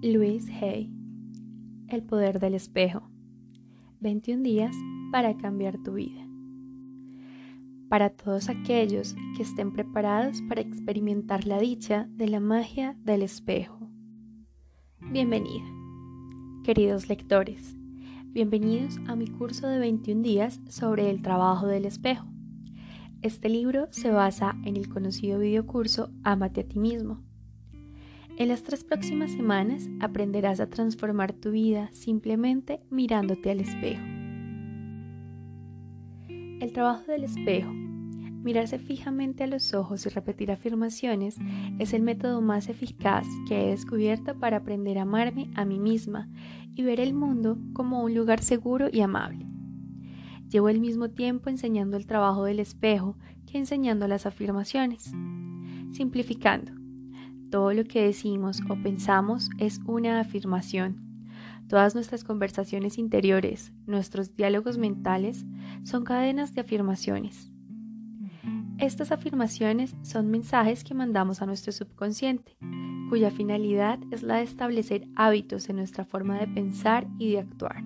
Louise Hay El poder del espejo. 21 días para cambiar tu vida. Para todos aquellos que estén preparados para experimentar la dicha de la magia del espejo. Bienvenida Queridos lectores, bienvenidos a mi curso de 21 días sobre el trabajo del espejo. Este libro se basa en el conocido videocurso Amate a ti mismo en las tres próximas semanas aprenderás a transformar tu vida simplemente mirándote al espejo. El trabajo del espejo, mirarse fijamente a los ojos y repetir afirmaciones, es el método más eficaz que he descubierto para aprender a amarme a mí misma y ver el mundo como un lugar seguro y amable. Llevo el mismo tiempo enseñando el trabajo del espejo que enseñando las afirmaciones. Simplificando, todo lo que decimos o pensamos es una afirmación. Todas nuestras conversaciones interiores, nuestros diálogos mentales, son cadenas de afirmaciones. Estas afirmaciones son mensajes que mandamos a nuestro subconsciente, cuya finalidad es la de establecer hábitos en nuestra forma de pensar y de actuar.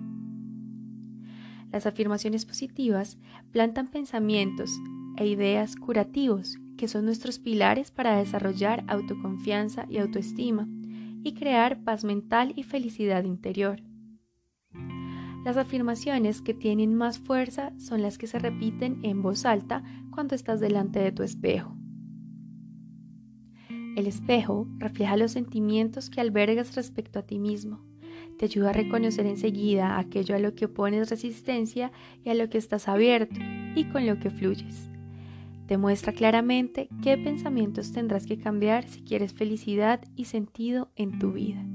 Las afirmaciones positivas plantan pensamientos e ideas curativos que son nuestros pilares para desarrollar autoconfianza y autoestima y crear paz mental y felicidad interior. Las afirmaciones que tienen más fuerza son las que se repiten en voz alta cuando estás delante de tu espejo. El espejo refleja los sentimientos que albergas respecto a ti mismo. Te ayuda a reconocer enseguida aquello a lo que pones resistencia y a lo que estás abierto y con lo que fluyes. Te muestra claramente qué pensamientos tendrás que cambiar si quieres felicidad y sentido en tu vida.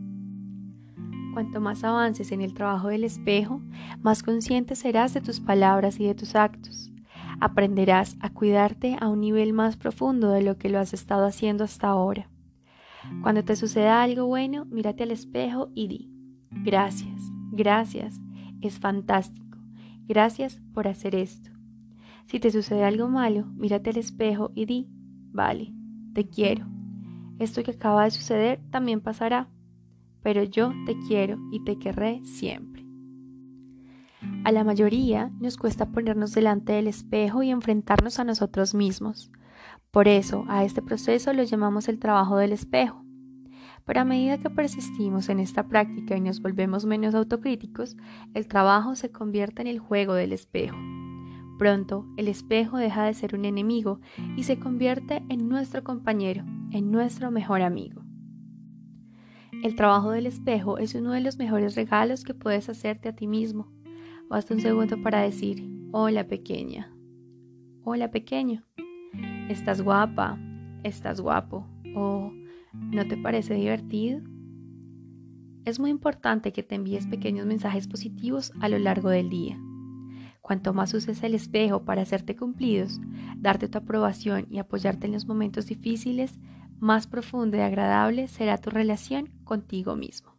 Cuanto más avances en el trabajo del espejo, más consciente serás de tus palabras y de tus actos. Aprenderás a cuidarte a un nivel más profundo de lo que lo has estado haciendo hasta ahora. Cuando te suceda algo bueno, mírate al espejo y di, gracias, gracias, es fantástico, gracias por hacer esto. Si te sucede algo malo, mírate al espejo y di, vale, te quiero. Esto que acaba de suceder también pasará, pero yo te quiero y te querré siempre. A la mayoría nos cuesta ponernos delante del espejo y enfrentarnos a nosotros mismos. Por eso a este proceso lo llamamos el trabajo del espejo. Pero a medida que persistimos en esta práctica y nos volvemos menos autocríticos, el trabajo se convierte en el juego del espejo. Pronto el espejo deja de ser un enemigo y se convierte en nuestro compañero, en nuestro mejor amigo. El trabajo del espejo es uno de los mejores regalos que puedes hacerte a ti mismo. Basta un segundo para decir, hola pequeña, hola pequeño, estás guapa, estás guapo o ¿no te parece divertido? Es muy importante que te envíes pequeños mensajes positivos a lo largo del día. Cuanto más uses el espejo para hacerte cumplidos, darte tu aprobación y apoyarte en los momentos difíciles, más profunda y agradable será tu relación contigo mismo.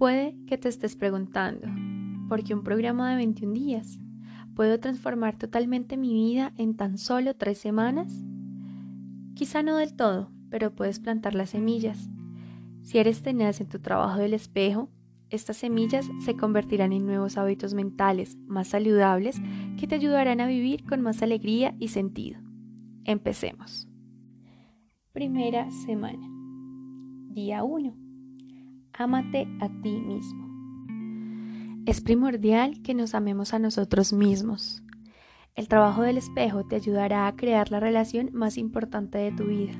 Puede que te estés preguntando, ¿por qué un programa de 21 días? ¿Puedo transformar totalmente mi vida en tan solo tres semanas? Quizá no del todo, pero puedes plantar las semillas. Si eres tenaz en tu trabajo del espejo, estas semillas se convertirán en nuevos hábitos mentales más saludables que te ayudarán a vivir con más alegría y sentido. Empecemos. Primera semana. Día 1. Ámate a ti mismo. Es primordial que nos amemos a nosotros mismos. El trabajo del espejo te ayudará a crear la relación más importante de tu vida,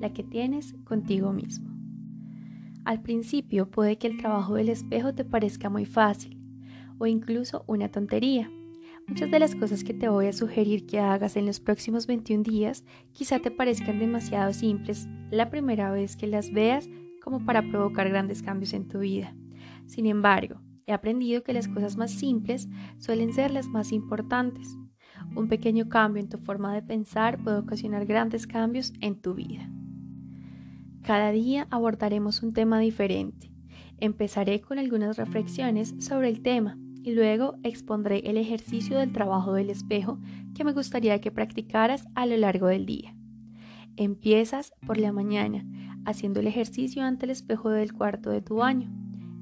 la que tienes contigo mismo. Al principio puede que el trabajo del espejo te parezca muy fácil o incluso una tontería. Muchas de las cosas que te voy a sugerir que hagas en los próximos 21 días quizá te parezcan demasiado simples la primera vez que las veas como para provocar grandes cambios en tu vida. Sin embargo, he aprendido que las cosas más simples suelen ser las más importantes. Un pequeño cambio en tu forma de pensar puede ocasionar grandes cambios en tu vida. Cada día abordaremos un tema diferente. Empezaré con algunas reflexiones sobre el tema y luego expondré el ejercicio del trabajo del espejo que me gustaría que practicaras a lo largo del día. Empiezas por la mañana haciendo el ejercicio ante el espejo del cuarto de tu baño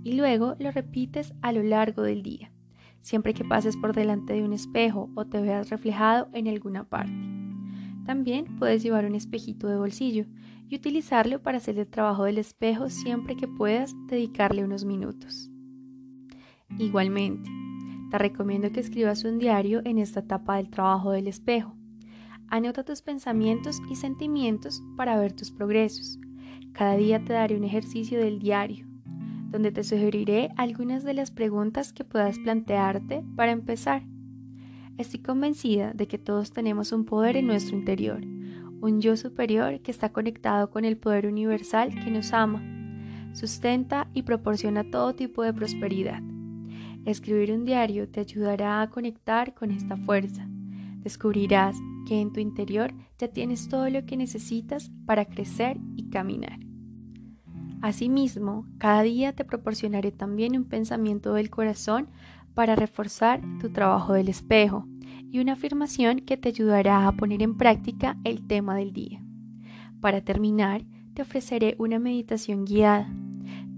y luego lo repites a lo largo del día, siempre que pases por delante de un espejo o te veas reflejado en alguna parte. También puedes llevar un espejito de bolsillo y utilizarlo para hacer el trabajo del espejo siempre que puedas dedicarle unos minutos. Igualmente, te recomiendo que escribas un diario en esta etapa del trabajo del espejo Anota tus pensamientos y sentimientos para ver tus progresos. Cada día te daré un ejercicio del diario, donde te sugeriré algunas de las preguntas que puedas plantearte para empezar. Estoy convencida de que todos tenemos un poder en nuestro interior, un yo superior que está conectado con el poder universal que nos ama, sustenta y proporciona todo tipo de prosperidad. Escribir un diario te ayudará a conectar con esta fuerza. Descubrirás que en tu interior ya tienes todo lo que necesitas para crecer y caminar. Asimismo, cada día te proporcionaré también un pensamiento del corazón para reforzar tu trabajo del espejo y una afirmación que te ayudará a poner en práctica el tema del día. Para terminar, te ofreceré una meditación guiada.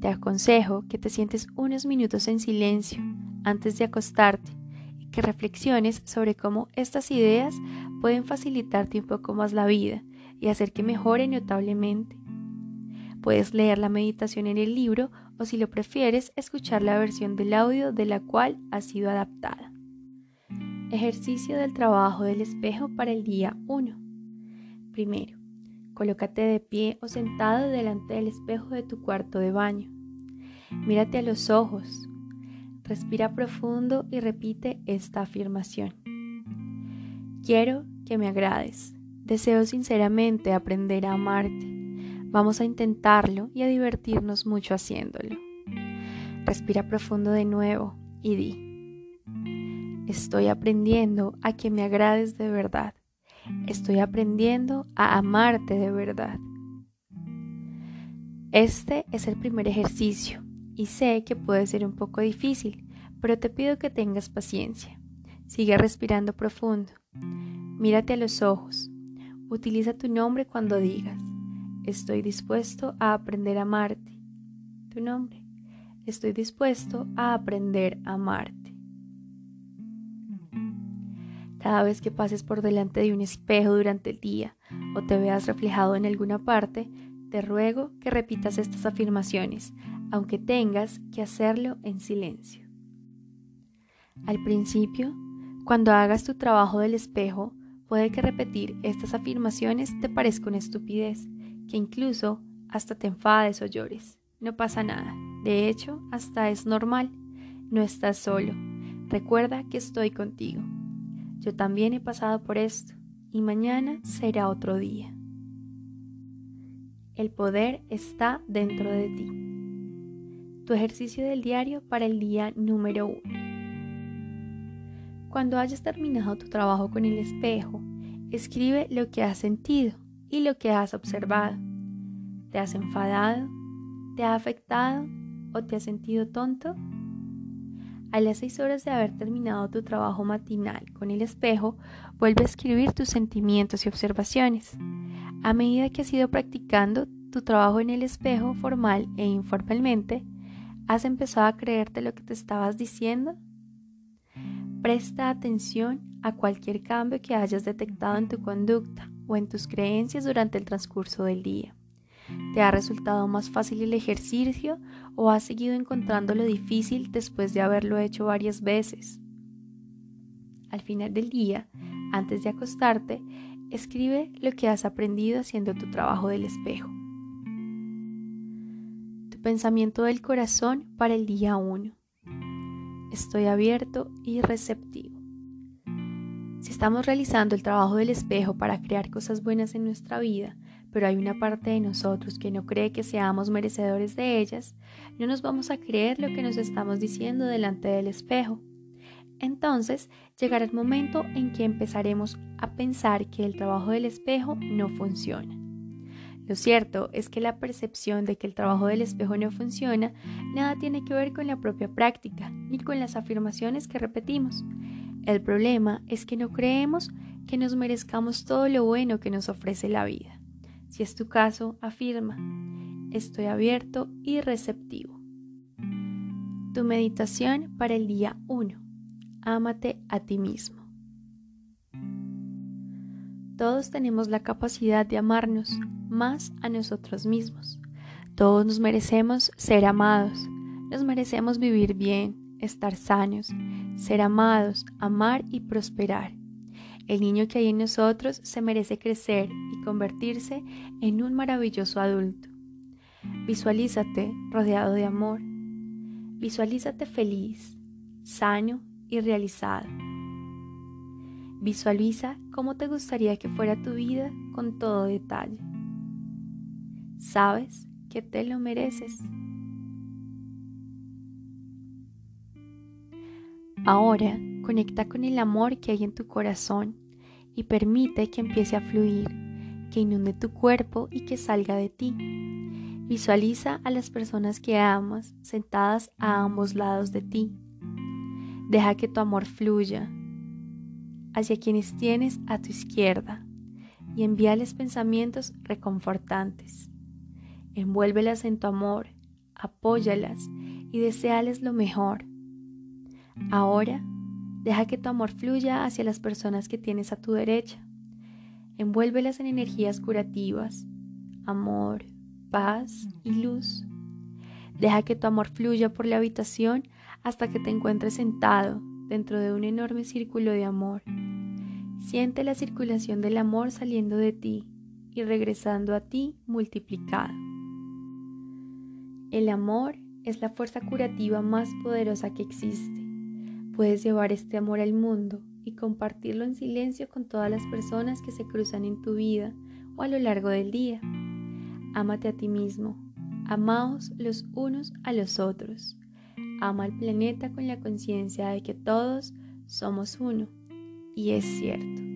Te aconsejo que te sientes unos minutos en silencio antes de acostarte y que reflexiones sobre cómo estas ideas pueden facilitarte un poco más la vida y hacer que mejore notablemente. Puedes leer la meditación en el libro o si lo prefieres escuchar la versión del audio de la cual ha sido adaptada. Ejercicio del trabajo del espejo para el día 1. Primero, colócate de pie o sentado delante del espejo de tu cuarto de baño. Mírate a los ojos. Respira profundo y repite esta afirmación. Quiero que me agrades. Deseo sinceramente aprender a amarte. Vamos a intentarlo y a divertirnos mucho haciéndolo. Respira profundo de nuevo y di. Estoy aprendiendo a que me agrades de verdad. Estoy aprendiendo a amarte de verdad. Este es el primer ejercicio y sé que puede ser un poco difícil, pero te pido que tengas paciencia. Sigue respirando profundo. Mírate a los ojos. Utiliza tu nombre cuando digas, estoy dispuesto a aprender a amarte. Tu nombre. Estoy dispuesto a aprender a amarte. Cada vez que pases por delante de un espejo durante el día o te veas reflejado en alguna parte, te ruego que repitas estas afirmaciones, aunque tengas que hacerlo en silencio. Al principio, cuando hagas tu trabajo del espejo, puede que repetir estas afirmaciones te parezca una estupidez, que incluso hasta te enfades o llores. No pasa nada. De hecho, hasta es normal. No estás solo. Recuerda que estoy contigo. Yo también he pasado por esto y mañana será otro día. El poder está dentro de ti. Tu ejercicio del diario para el día número uno. Cuando hayas terminado tu trabajo con el espejo, escribe lo que has sentido y lo que has observado. ¿Te has enfadado? ¿Te ha afectado? ¿O te has sentido tonto? A las seis horas de haber terminado tu trabajo matinal con el espejo, vuelve a escribir tus sentimientos y observaciones. A medida que has ido practicando tu trabajo en el espejo formal e informalmente, ¿has empezado a creerte lo que te estabas diciendo? Presta atención a cualquier cambio que hayas detectado en tu conducta o en tus creencias durante el transcurso del día. ¿Te ha resultado más fácil el ejercicio o has seguido encontrándolo difícil después de haberlo hecho varias veces? Al final del día, antes de acostarte, escribe lo que has aprendido haciendo tu trabajo del espejo. Tu pensamiento del corazón para el día 1 estoy abierto y receptivo. Si estamos realizando el trabajo del espejo para crear cosas buenas en nuestra vida, pero hay una parte de nosotros que no cree que seamos merecedores de ellas, no nos vamos a creer lo que nos estamos diciendo delante del espejo. Entonces llegará el momento en que empezaremos a pensar que el trabajo del espejo no funciona. Lo cierto es que la percepción de que el trabajo del espejo no funciona nada tiene que ver con la propia práctica ni con las afirmaciones que repetimos. El problema es que no creemos que nos merezcamos todo lo bueno que nos ofrece la vida. Si es tu caso, afirma, estoy abierto y receptivo. Tu meditación para el día 1. Ámate a ti mismo. Todos tenemos la capacidad de amarnos más a nosotros mismos. Todos nos merecemos ser amados, nos merecemos vivir bien, estar sanos, ser amados, amar y prosperar. El niño que hay en nosotros se merece crecer y convertirse en un maravilloso adulto. Visualízate rodeado de amor. Visualízate feliz, sano y realizado. Visualiza cómo te gustaría que fuera tu vida con todo detalle. Sabes que te lo mereces. Ahora conecta con el amor que hay en tu corazón y permite que empiece a fluir, que inunde tu cuerpo y que salga de ti. Visualiza a las personas que amas sentadas a ambos lados de ti. Deja que tu amor fluya hacia quienes tienes a tu izquierda y envíales pensamientos reconfortantes. Envuélvelas en tu amor, apóyalas y deseales lo mejor. Ahora, deja que tu amor fluya hacia las personas que tienes a tu derecha. Envuélvelas en energías curativas, amor, paz y luz. Deja que tu amor fluya por la habitación hasta que te encuentres sentado dentro de un enorme círculo de amor. Siente la circulación del amor saliendo de ti y regresando a ti multiplicado. El amor es la fuerza curativa más poderosa que existe. Puedes llevar este amor al mundo y compartirlo en silencio con todas las personas que se cruzan en tu vida o a lo largo del día. Ámate a ti mismo, amaos los unos a los otros. Ama al planeta con la conciencia de que todos somos uno. Y es cierto.